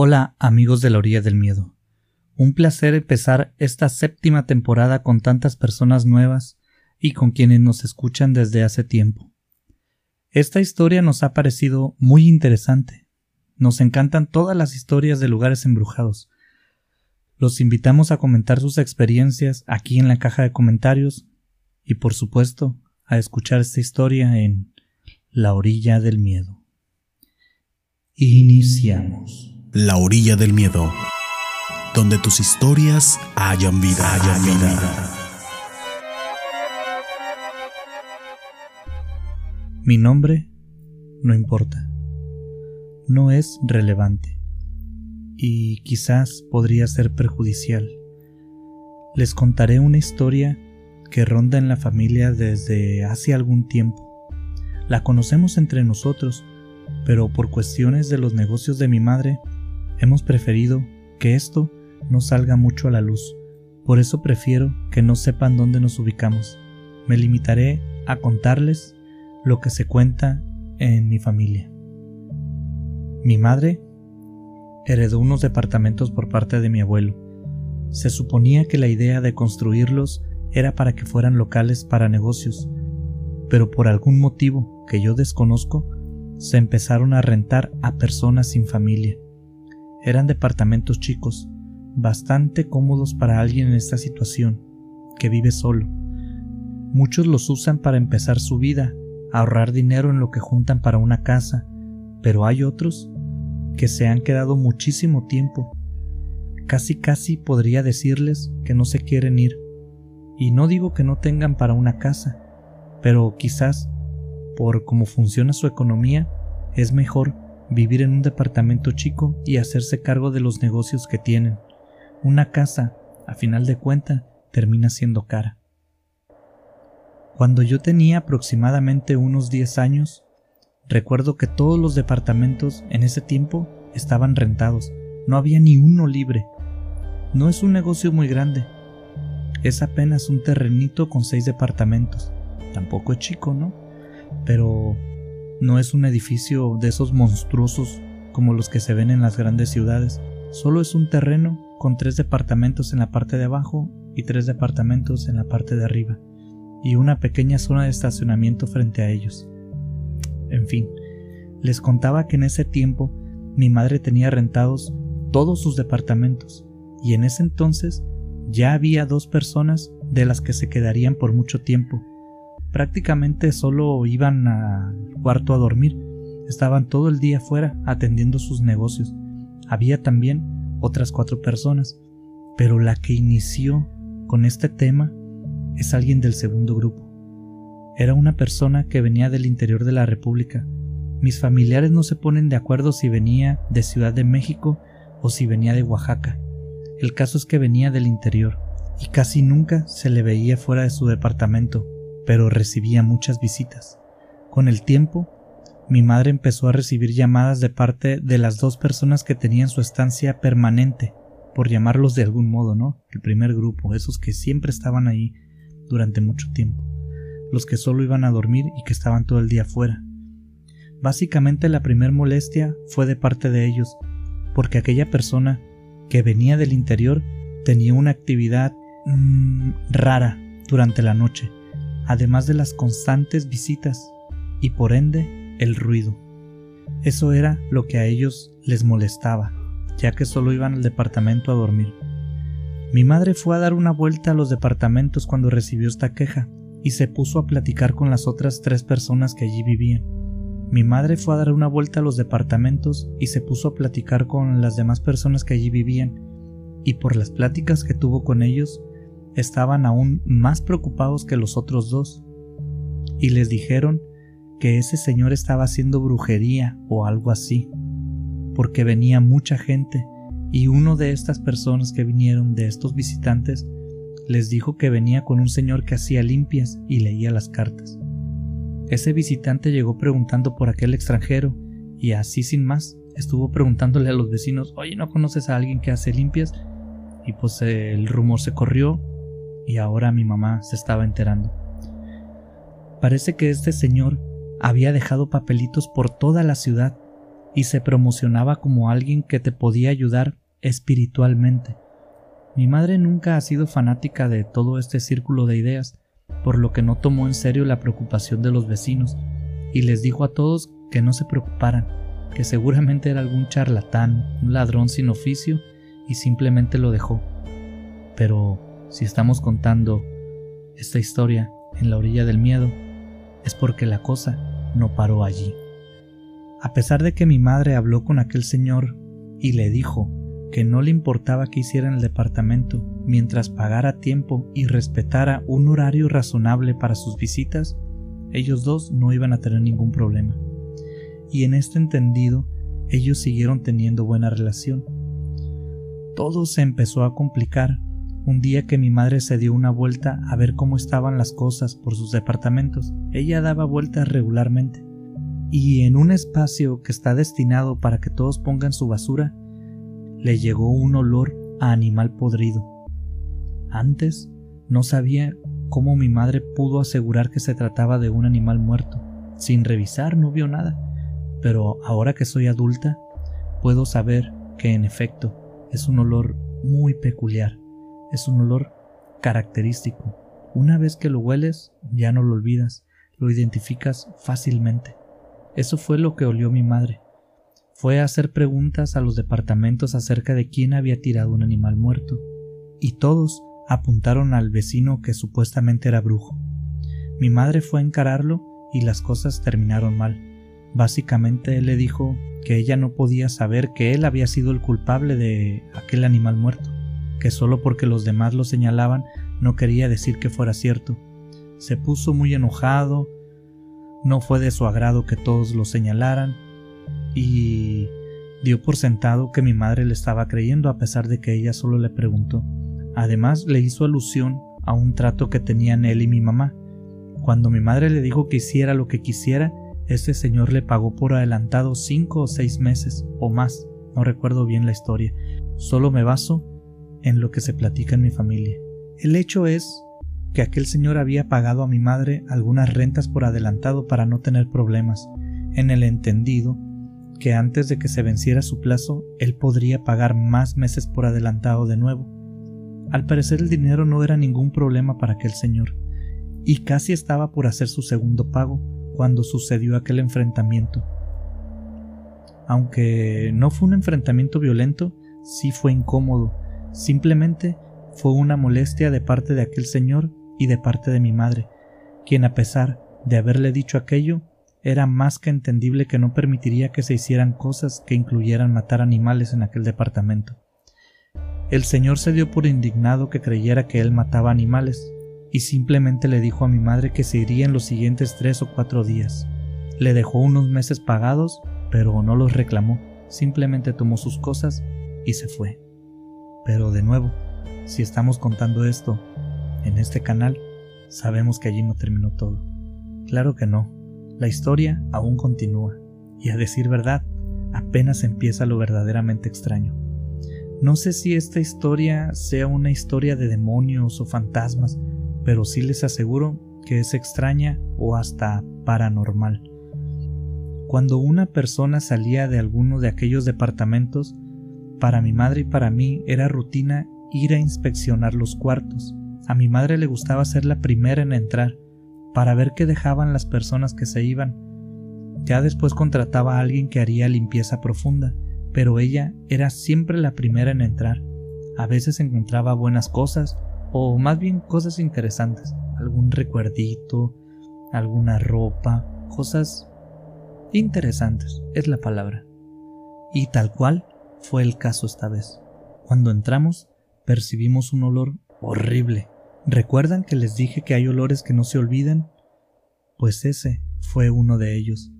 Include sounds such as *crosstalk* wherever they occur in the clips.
Hola amigos de la orilla del miedo. Un placer empezar esta séptima temporada con tantas personas nuevas y con quienes nos escuchan desde hace tiempo. Esta historia nos ha parecido muy interesante. Nos encantan todas las historias de lugares embrujados. Los invitamos a comentar sus experiencias aquí en la caja de comentarios y por supuesto a escuchar esta historia en La orilla del miedo. Iniciamos. La orilla del miedo, donde tus historias hayan vida. Hayan vida. Mi nombre no importa, no es relevante y quizás podría ser perjudicial. Les contaré una historia que ronda en la familia desde hace algún tiempo. La conocemos entre nosotros, pero por cuestiones de los negocios de mi madre Hemos preferido que esto no salga mucho a la luz, por eso prefiero que no sepan dónde nos ubicamos. Me limitaré a contarles lo que se cuenta en mi familia. Mi madre heredó unos departamentos por parte de mi abuelo. Se suponía que la idea de construirlos era para que fueran locales para negocios, pero por algún motivo que yo desconozco, se empezaron a rentar a personas sin familia. Eran departamentos chicos, bastante cómodos para alguien en esta situación, que vive solo. Muchos los usan para empezar su vida, ahorrar dinero en lo que juntan para una casa, pero hay otros que se han quedado muchísimo tiempo. Casi casi podría decirles que no se quieren ir. Y no digo que no tengan para una casa, pero quizás, por cómo funciona su economía, es mejor vivir en un departamento chico y hacerse cargo de los negocios que tienen. Una casa, a final de cuenta, termina siendo cara. Cuando yo tenía aproximadamente unos 10 años, recuerdo que todos los departamentos en ese tiempo estaban rentados, no había ni uno libre. No es un negocio muy grande, es apenas un terrenito con seis departamentos. Tampoco es chico, ¿no? Pero no es un edificio de esos monstruosos como los que se ven en las grandes ciudades, solo es un terreno con tres departamentos en la parte de abajo y tres departamentos en la parte de arriba, y una pequeña zona de estacionamiento frente a ellos. En fin, les contaba que en ese tiempo mi madre tenía rentados todos sus departamentos, y en ese entonces ya había dos personas de las que se quedarían por mucho tiempo, prácticamente solo iban al cuarto a dormir, estaban todo el día fuera atendiendo sus negocios. Había también otras cuatro personas, pero la que inició con este tema es alguien del segundo grupo. Era una persona que venía del interior de la República. Mis familiares no se ponen de acuerdo si venía de Ciudad de México o si venía de Oaxaca. El caso es que venía del interior y casi nunca se le veía fuera de su departamento pero recibía muchas visitas. Con el tiempo, mi madre empezó a recibir llamadas de parte de las dos personas que tenían su estancia permanente, por llamarlos de algún modo, ¿no? El primer grupo, esos que siempre estaban ahí durante mucho tiempo, los que solo iban a dormir y que estaban todo el día fuera. Básicamente la primer molestia fue de parte de ellos, porque aquella persona que venía del interior tenía una actividad mmm, rara durante la noche además de las constantes visitas y por ende el ruido. Eso era lo que a ellos les molestaba, ya que solo iban al departamento a dormir. Mi madre fue a dar una vuelta a los departamentos cuando recibió esta queja y se puso a platicar con las otras tres personas que allí vivían. Mi madre fue a dar una vuelta a los departamentos y se puso a platicar con las demás personas que allí vivían, y por las pláticas que tuvo con ellos, estaban aún más preocupados que los otros dos, y les dijeron que ese señor estaba haciendo brujería o algo así, porque venía mucha gente, y uno de estas personas que vinieron de estos visitantes les dijo que venía con un señor que hacía limpias y leía las cartas. Ese visitante llegó preguntando por aquel extranjero, y así sin más, estuvo preguntándole a los vecinos, oye, ¿no conoces a alguien que hace limpias? Y pues el rumor se corrió y ahora mi mamá se estaba enterando. Parece que este señor había dejado papelitos por toda la ciudad y se promocionaba como alguien que te podía ayudar espiritualmente. Mi madre nunca ha sido fanática de todo este círculo de ideas, por lo que no tomó en serio la preocupación de los vecinos, y les dijo a todos que no se preocuparan, que seguramente era algún charlatán, un ladrón sin oficio, y simplemente lo dejó. Pero si estamos contando esta historia en la orilla del miedo, es porque la cosa no paró allí. A pesar de que mi madre habló con aquel señor y le dijo que no le importaba que hiciera en el departamento mientras pagara tiempo y respetara un horario razonable para sus visitas, ellos dos no iban a tener ningún problema. Y en este entendido, ellos siguieron teniendo buena relación. Todo se empezó a complicar un día que mi madre se dio una vuelta a ver cómo estaban las cosas por sus departamentos. Ella daba vueltas regularmente. Y en un espacio que está destinado para que todos pongan su basura, le llegó un olor a animal podrido. Antes no sabía cómo mi madre pudo asegurar que se trataba de un animal muerto. Sin revisar no vio nada, pero ahora que soy adulta, puedo saber que en efecto es un olor muy peculiar, es un olor característico. Una vez que lo hueles, ya no lo olvidas, lo identificas fácilmente. Eso fue lo que olió mi madre, fue a hacer preguntas a los departamentos acerca de quién había tirado un animal muerto, y todos apuntaron al vecino que supuestamente era brujo. Mi madre fue a encararlo y las cosas terminaron mal. Básicamente él le dijo que ella no podía saber que él había sido el culpable de aquel animal muerto, que solo porque los demás lo señalaban no quería decir que fuera cierto. Se puso muy enojado, no fue de su agrado que todos lo señalaran, y dio por sentado que mi madre le estaba creyendo a pesar de que ella solo le preguntó. Además le hizo alusión a un trato que tenían él y mi mamá. Cuando mi madre le dijo que hiciera lo que quisiera, ese señor le pagó por adelantado cinco o seis meses o más. No recuerdo bien la historia. Solo me baso en lo que se platica en mi familia. El hecho es que aquel señor había pagado a mi madre algunas rentas por adelantado para no tener problemas, en el entendido que antes de que se venciera su plazo él podría pagar más meses por adelantado de nuevo. Al parecer el dinero no era ningún problema para aquel señor, y casi estaba por hacer su segundo pago cuando sucedió aquel enfrentamiento. Aunque no fue un enfrentamiento violento, sí fue incómodo, simplemente fue una molestia de parte de aquel señor y de parte de mi madre, quien a pesar de haberle dicho aquello, era más que entendible que no permitiría que se hicieran cosas que incluyeran matar animales en aquel departamento. El señor se dio por indignado que creyera que él mataba animales, y simplemente le dijo a mi madre que se iría en los siguientes tres o cuatro días. Le dejó unos meses pagados, pero no los reclamó, simplemente tomó sus cosas y se fue. Pero de nuevo, si estamos contando esto en este canal, sabemos que allí no terminó todo. Claro que no, la historia aún continúa, y a decir verdad, apenas empieza lo verdaderamente extraño. No sé si esta historia sea una historia de demonios o fantasmas, pero sí les aseguro que es extraña o hasta paranormal. Cuando una persona salía de alguno de aquellos departamentos, para mi madre y para mí era rutina ir a inspeccionar los cuartos. A mi madre le gustaba ser la primera en entrar, para ver qué dejaban las personas que se iban. Ya después contrataba a alguien que haría limpieza profunda, pero ella era siempre la primera en entrar. A veces encontraba buenas cosas, o más bien cosas interesantes, algún recuerdito, alguna ropa, cosas interesantes, es la palabra. Y tal cual fue el caso esta vez. Cuando entramos, percibimos un olor horrible, ¿Recuerdan que les dije que hay olores que no se olvidan? Pues ese fue uno de ellos.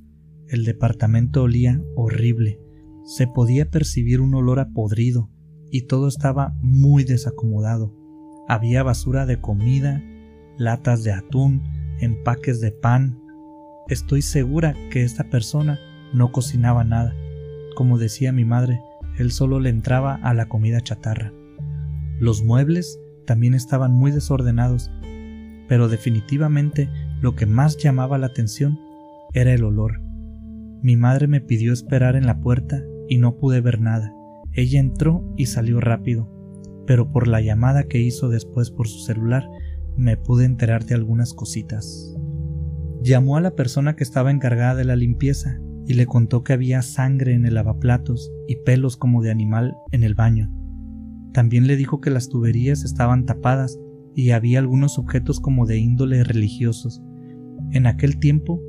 El departamento olía horrible. Se podía percibir un olor a podrido y todo estaba muy desacomodado. Había basura de comida, latas de atún, empaques de pan. Estoy segura que esta persona no cocinaba nada. Como decía mi madre, él solo le entraba a la comida chatarra. Los muebles también estaban muy desordenados, pero definitivamente lo que más llamaba la atención era el olor. Mi madre me pidió esperar en la puerta y no pude ver nada. Ella entró y salió rápido, pero por la llamada que hizo después por su celular me pude enterar de algunas cositas. Llamó a la persona que estaba encargada de la limpieza y le contó que había sangre en el lavaplatos y pelos como de animal en el baño. También le dijo que las tuberías estaban tapadas y había algunos objetos como de índole religiosos. En aquel tiempo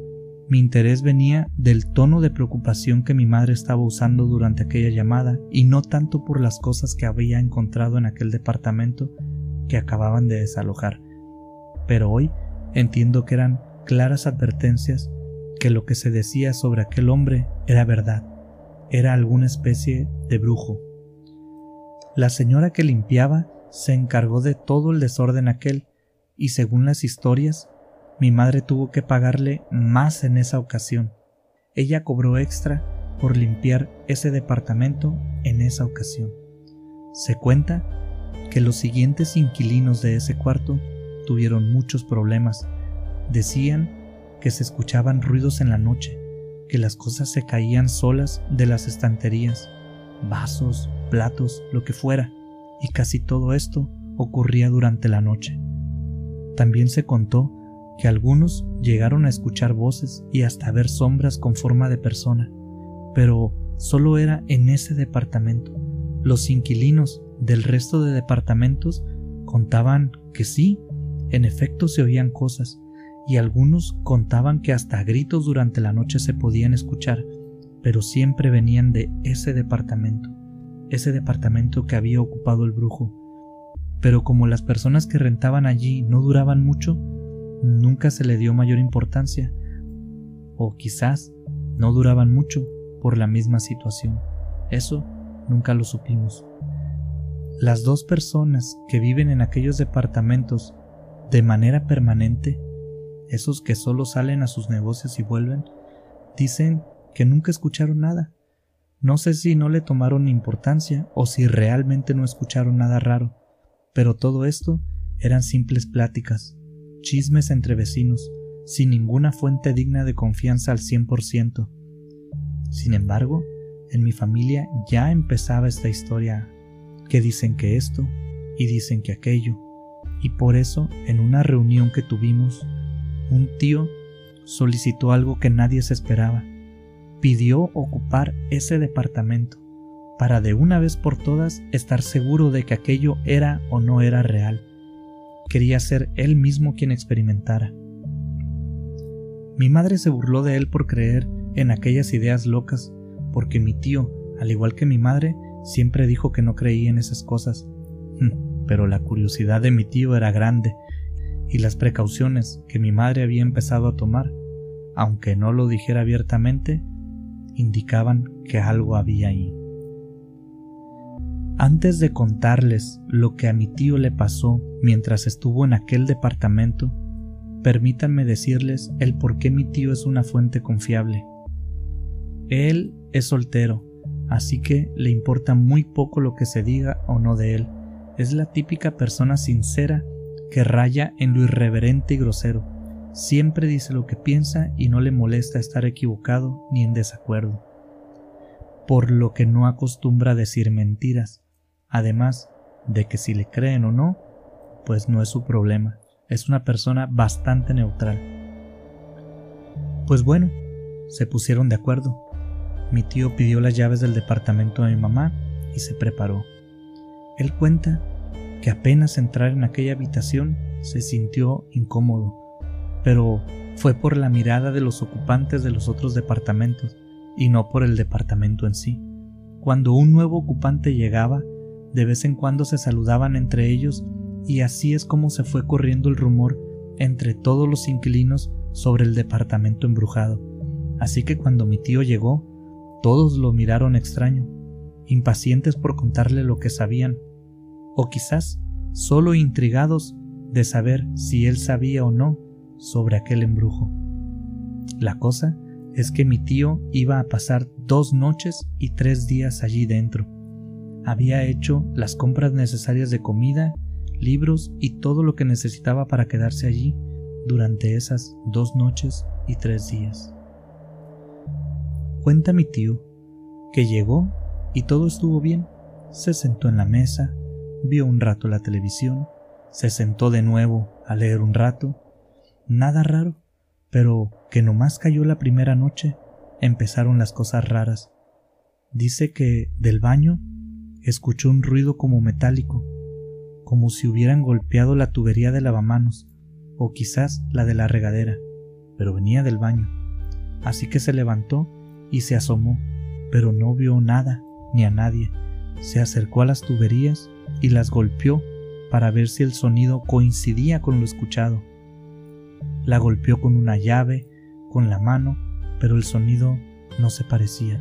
mi interés venía del tono de preocupación que mi madre estaba usando durante aquella llamada y no tanto por las cosas que había encontrado en aquel departamento que acababan de desalojar. Pero hoy entiendo que eran claras advertencias que lo que se decía sobre aquel hombre era verdad, era alguna especie de brujo. La señora que limpiaba se encargó de todo el desorden aquel y según las historias mi madre tuvo que pagarle más en esa ocasión. Ella cobró extra por limpiar ese departamento en esa ocasión. Se cuenta que los siguientes inquilinos de ese cuarto tuvieron muchos problemas. Decían que se escuchaban ruidos en la noche, que las cosas se caían solas de las estanterías, vasos, platos, lo que fuera, y casi todo esto ocurría durante la noche. También se contó que algunos llegaron a escuchar voces y hasta ver sombras con forma de persona, pero solo era en ese departamento. Los inquilinos del resto de departamentos contaban que sí, en efecto se oían cosas, y algunos contaban que hasta gritos durante la noche se podían escuchar, pero siempre venían de ese departamento, ese departamento que había ocupado el brujo. Pero como las personas que rentaban allí no duraban mucho, nunca se le dio mayor importancia, o quizás no duraban mucho por la misma situación. Eso nunca lo supimos. Las dos personas que viven en aquellos departamentos de manera permanente, esos que solo salen a sus negocios y vuelven, dicen que nunca escucharon nada. No sé si no le tomaron importancia o si realmente no escucharon nada raro, pero todo esto eran simples pláticas, chismes entre vecinos, sin ninguna fuente digna de confianza al cien por ciento. Sin embargo, en mi familia ya empezaba esta historia, que dicen que esto y dicen que aquello, y por eso en una reunión que tuvimos, un tío solicitó algo que nadie se esperaba. Pidió ocupar ese departamento para de una vez por todas estar seguro de que aquello era o no era real quería ser él mismo quien experimentara. Mi madre se burló de él por creer en aquellas ideas locas, porque mi tío, al igual que mi madre, siempre dijo que no creía en esas cosas. *laughs* Pero la curiosidad de mi tío era grande, y las precauciones que mi madre había empezado a tomar, aunque no lo dijera abiertamente, indicaban que algo había ahí. Antes de contarles lo que a mi tío le pasó mientras estuvo en aquel departamento, permítanme decirles el por qué mi tío es una fuente confiable. Él es soltero, así que le importa muy poco lo que se diga o no de él. Es la típica persona sincera que raya en lo irreverente y grosero. Siempre dice lo que piensa y no le molesta estar equivocado ni en desacuerdo. Por lo que no acostumbra decir mentiras Además de que si le creen o no, pues no es su problema. Es una persona bastante neutral. Pues bueno, se pusieron de acuerdo. Mi tío pidió las llaves del departamento a mi mamá y se preparó. Él cuenta que apenas entrar en aquella habitación se sintió incómodo, pero fue por la mirada de los ocupantes de los otros departamentos y no por el departamento en sí. Cuando un nuevo ocupante llegaba, de vez en cuando se saludaban entre ellos y así es como se fue corriendo el rumor entre todos los inquilinos sobre el departamento embrujado. Así que cuando mi tío llegó, todos lo miraron extraño, impacientes por contarle lo que sabían, o quizás solo intrigados de saber si él sabía o no sobre aquel embrujo. La cosa es que mi tío iba a pasar dos noches y tres días allí dentro había hecho las compras necesarias de comida, libros y todo lo que necesitaba para quedarse allí durante esas dos noches y tres días. Cuenta mi tío que llegó y todo estuvo bien. Se sentó en la mesa, vio un rato la televisión, se sentó de nuevo a leer un rato. Nada raro, pero que nomás cayó la primera noche, empezaron las cosas raras. Dice que del baño escuchó un ruido como metálico, como si hubieran golpeado la tubería de lavamanos, o quizás la de la regadera, pero venía del baño. Así que se levantó y se asomó, pero no vio nada ni a nadie. Se acercó a las tuberías y las golpeó para ver si el sonido coincidía con lo escuchado. La golpeó con una llave, con la mano, pero el sonido no se parecía.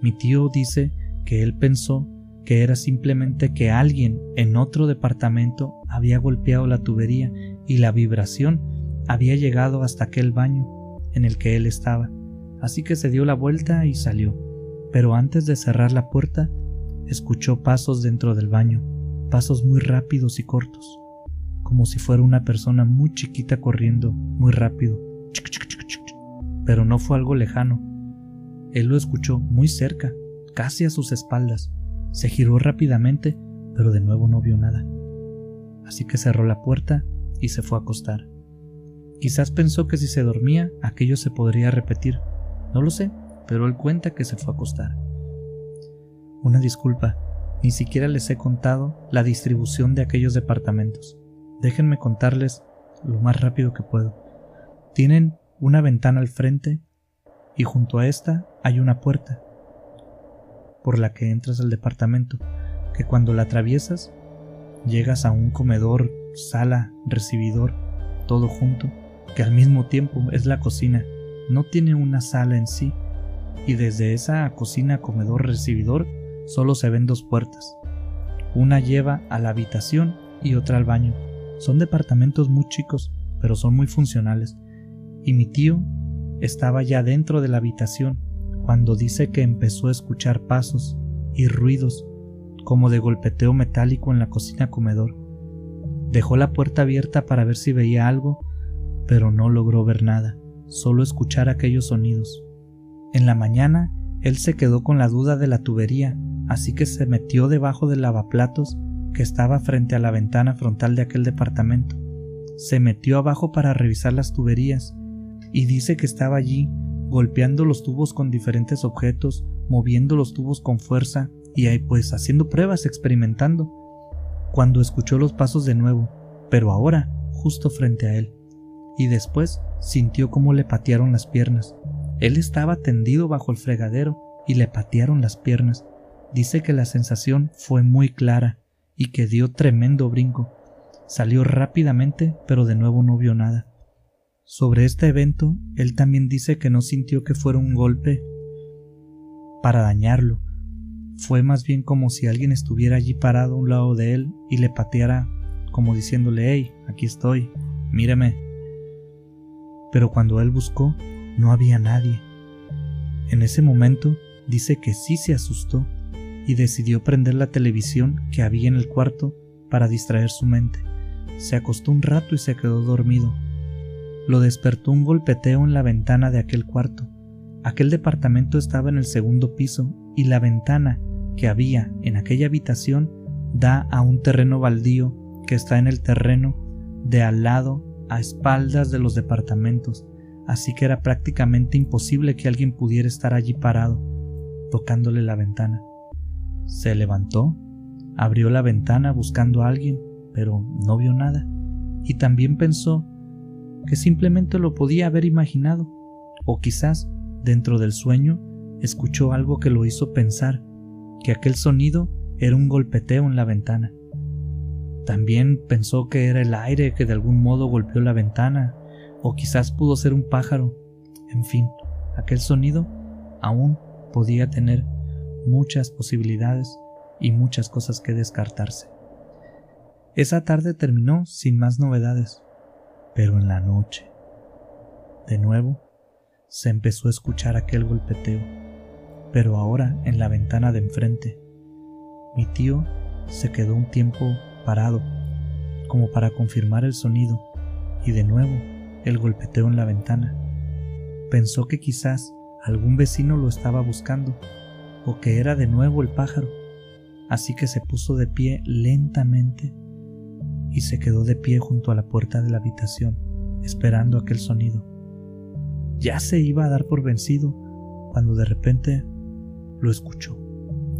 Mi tío dice que él pensó que era simplemente que alguien en otro departamento había golpeado la tubería y la vibración había llegado hasta aquel baño en el que él estaba, así que se dio la vuelta y salió. Pero antes de cerrar la puerta, escuchó pasos dentro del baño, pasos muy rápidos y cortos, como si fuera una persona muy chiquita corriendo muy rápido. Pero no fue algo lejano. Él lo escuchó muy cerca, casi a sus espaldas. Se giró rápidamente, pero de nuevo no vio nada. Así que cerró la puerta y se fue a acostar. Quizás pensó que si se dormía aquello se podría repetir. No lo sé, pero él cuenta que se fue a acostar. Una disculpa, ni siquiera les he contado la distribución de aquellos departamentos. Déjenme contarles lo más rápido que puedo. Tienen una ventana al frente y junto a esta hay una puerta por la que entras al departamento, que cuando la atraviesas llegas a un comedor, sala, recibidor, todo junto, que al mismo tiempo es la cocina. No tiene una sala en sí, y desde esa cocina, comedor, recibidor, solo se ven dos puertas. Una lleva a la habitación y otra al baño. Son departamentos muy chicos, pero son muy funcionales. Y mi tío estaba ya dentro de la habitación cuando dice que empezó a escuchar pasos y ruidos como de golpeteo metálico en la cocina comedor. Dejó la puerta abierta para ver si veía algo, pero no logró ver nada, solo escuchar aquellos sonidos. En la mañana, él se quedó con la duda de la tubería, así que se metió debajo del lavaplatos que estaba frente a la ventana frontal de aquel departamento. Se metió abajo para revisar las tuberías y dice que estaba allí golpeando los tubos con diferentes objetos, moviendo los tubos con fuerza y ahí pues haciendo pruebas, experimentando, cuando escuchó los pasos de nuevo, pero ahora justo frente a él, y después sintió cómo le patearon las piernas. Él estaba tendido bajo el fregadero y le patearon las piernas. Dice que la sensación fue muy clara y que dio tremendo brinco. Salió rápidamente, pero de nuevo no vio nada. Sobre este evento, él también dice que no sintió que fuera un golpe para dañarlo. Fue más bien como si alguien estuviera allí parado a un lado de él y le pateara como diciéndole, hey, aquí estoy, míreme. Pero cuando él buscó, no había nadie. En ese momento, dice que sí se asustó y decidió prender la televisión que había en el cuarto para distraer su mente. Se acostó un rato y se quedó dormido, lo despertó un golpeteo en la ventana de aquel cuarto. Aquel departamento estaba en el segundo piso y la ventana que había en aquella habitación da a un terreno baldío que está en el terreno de al lado a espaldas de los departamentos, así que era prácticamente imposible que alguien pudiera estar allí parado, tocándole la ventana. Se levantó, abrió la ventana buscando a alguien, pero no vio nada, y también pensó que simplemente lo podía haber imaginado, o quizás dentro del sueño escuchó algo que lo hizo pensar que aquel sonido era un golpeteo en la ventana. También pensó que era el aire que de algún modo golpeó la ventana, o quizás pudo ser un pájaro. En fin, aquel sonido aún podía tener muchas posibilidades y muchas cosas que descartarse. Esa tarde terminó sin más novedades pero en la noche, de nuevo, se empezó a escuchar aquel golpeteo, pero ahora en la ventana de enfrente. Mi tío se quedó un tiempo parado, como para confirmar el sonido, y de nuevo el golpeteo en la ventana. Pensó que quizás algún vecino lo estaba buscando o que era de nuevo el pájaro. Así que se puso de pie lentamente y se quedó de pie junto a la puerta de la habitación, esperando aquel sonido. Ya se iba a dar por vencido cuando de repente lo escuchó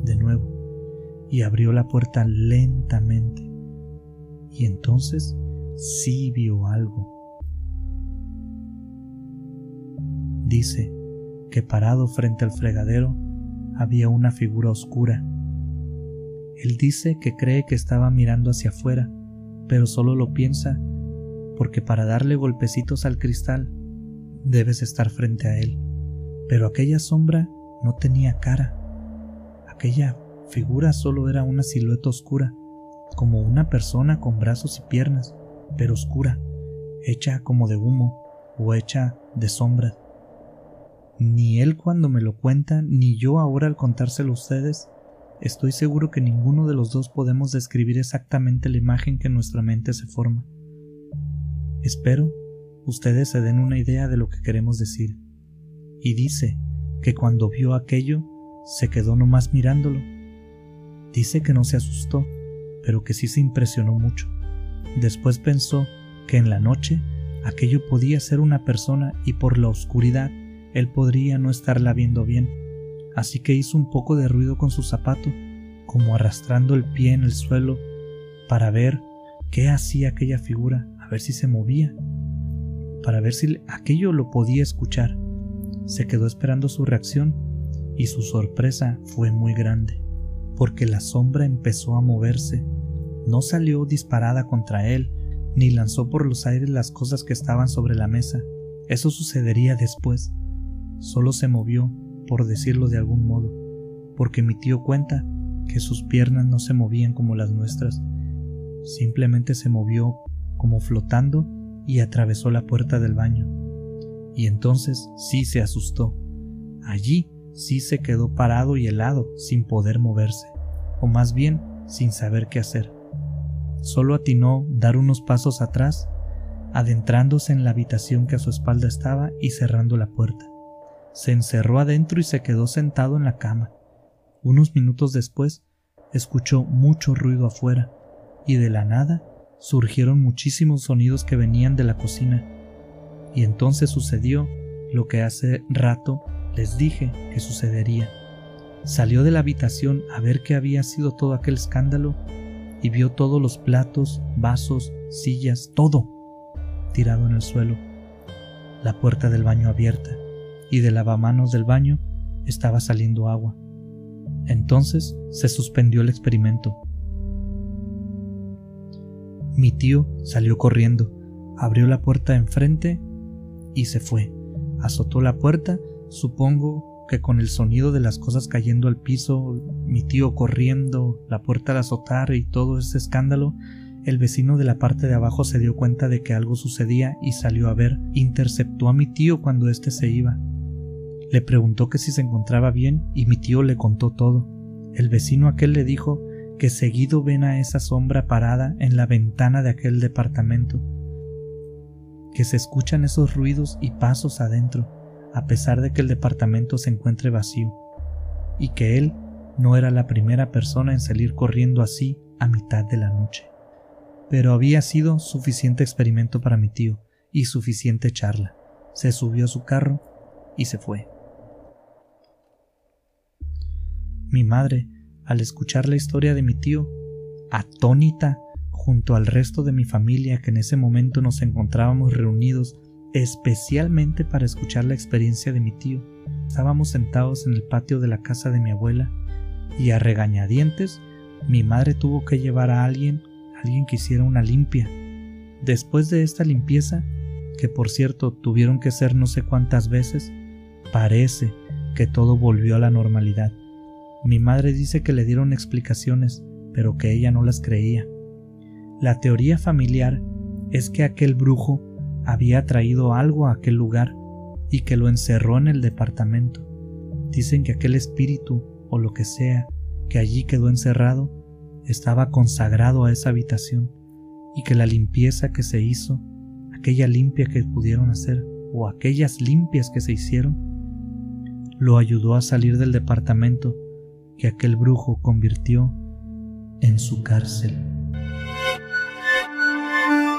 de nuevo y abrió la puerta lentamente. Y entonces sí vio algo. Dice que parado frente al fregadero había una figura oscura. Él dice que cree que estaba mirando hacia afuera, pero solo lo piensa porque para darle golpecitos al cristal debes estar frente a él. Pero aquella sombra no tenía cara. Aquella figura solo era una silueta oscura, como una persona con brazos y piernas, pero oscura, hecha como de humo o hecha de sombra. Ni él cuando me lo cuenta, ni yo ahora al contárselo a ustedes, estoy seguro que ninguno de los dos podemos describir exactamente la imagen que en nuestra mente se forma. Espero ustedes se den una idea de lo que queremos decir. Y dice que cuando vio aquello, se quedó nomás mirándolo. Dice que no se asustó, pero que sí se impresionó mucho. Después pensó que en la noche aquello podía ser una persona y por la oscuridad él podría no estarla viendo bien, así que hizo un poco de ruido con su zapato, como arrastrando el pie en el suelo para ver qué hacía aquella figura, a ver si se movía, para ver si aquello lo podía escuchar. Se quedó esperando su reacción y su sorpresa fue muy grande, porque la sombra empezó a moverse. No salió disparada contra él, ni lanzó por los aires las cosas que estaban sobre la mesa. Eso sucedería después solo se movió, por decirlo de algún modo, porque mi tío cuenta que sus piernas no se movían como las nuestras, simplemente se movió como flotando y atravesó la puerta del baño. Y entonces sí se asustó. Allí sí se quedó parado y helado, sin poder moverse, o más bien sin saber qué hacer. Solo atinó dar unos pasos atrás, adentrándose en la habitación que a su espalda estaba y cerrando la puerta se encerró adentro y se quedó sentado en la cama. Unos minutos después, escuchó mucho ruido afuera, y de la nada surgieron muchísimos sonidos que venían de la cocina. Y entonces sucedió lo que hace rato les dije que sucedería. Salió de la habitación a ver qué había sido todo aquel escándalo y vio todos los platos, vasos, sillas, todo tirado en el suelo, la puerta del baño abierta y del lavamanos del baño estaba saliendo agua. Entonces se suspendió el experimento. Mi tío salió corriendo, abrió la puerta enfrente y se fue. Azotó la puerta, supongo que con el sonido de las cosas cayendo al piso, mi tío corriendo, la puerta al azotar y todo ese escándalo, el vecino de la parte de abajo se dio cuenta de que algo sucedía y salió a ver, interceptó a mi tío cuando éste se iba. Le preguntó que si se encontraba bien y mi tío le contó todo. El vecino aquel le dijo que seguido ven a esa sombra parada en la ventana de aquel departamento, que se escuchan esos ruidos y pasos adentro, a pesar de que el departamento se encuentre vacío, y que él no era la primera persona en salir corriendo así a mitad de la noche. Pero había sido suficiente experimento para mi tío y suficiente charla. Se subió a su carro y se fue. Mi madre, al escuchar la historia de mi tío, atónita junto al resto de mi familia que en ese momento nos encontrábamos reunidos especialmente para escuchar la experiencia de mi tío, estábamos sentados en el patio de la casa de mi abuela y a regañadientes mi madre tuvo que llevar a alguien, alguien que hiciera una limpia. Después de esta limpieza, que por cierto tuvieron que ser no sé cuántas veces, parece que todo volvió a la normalidad. Mi madre dice que le dieron explicaciones, pero que ella no las creía. La teoría familiar es que aquel brujo había traído algo a aquel lugar y que lo encerró en el departamento. Dicen que aquel espíritu o lo que sea que allí quedó encerrado estaba consagrado a esa habitación y que la limpieza que se hizo, aquella limpia que pudieron hacer o aquellas limpias que se hicieron, lo ayudó a salir del departamento que aquel brujo convirtió en su cárcel.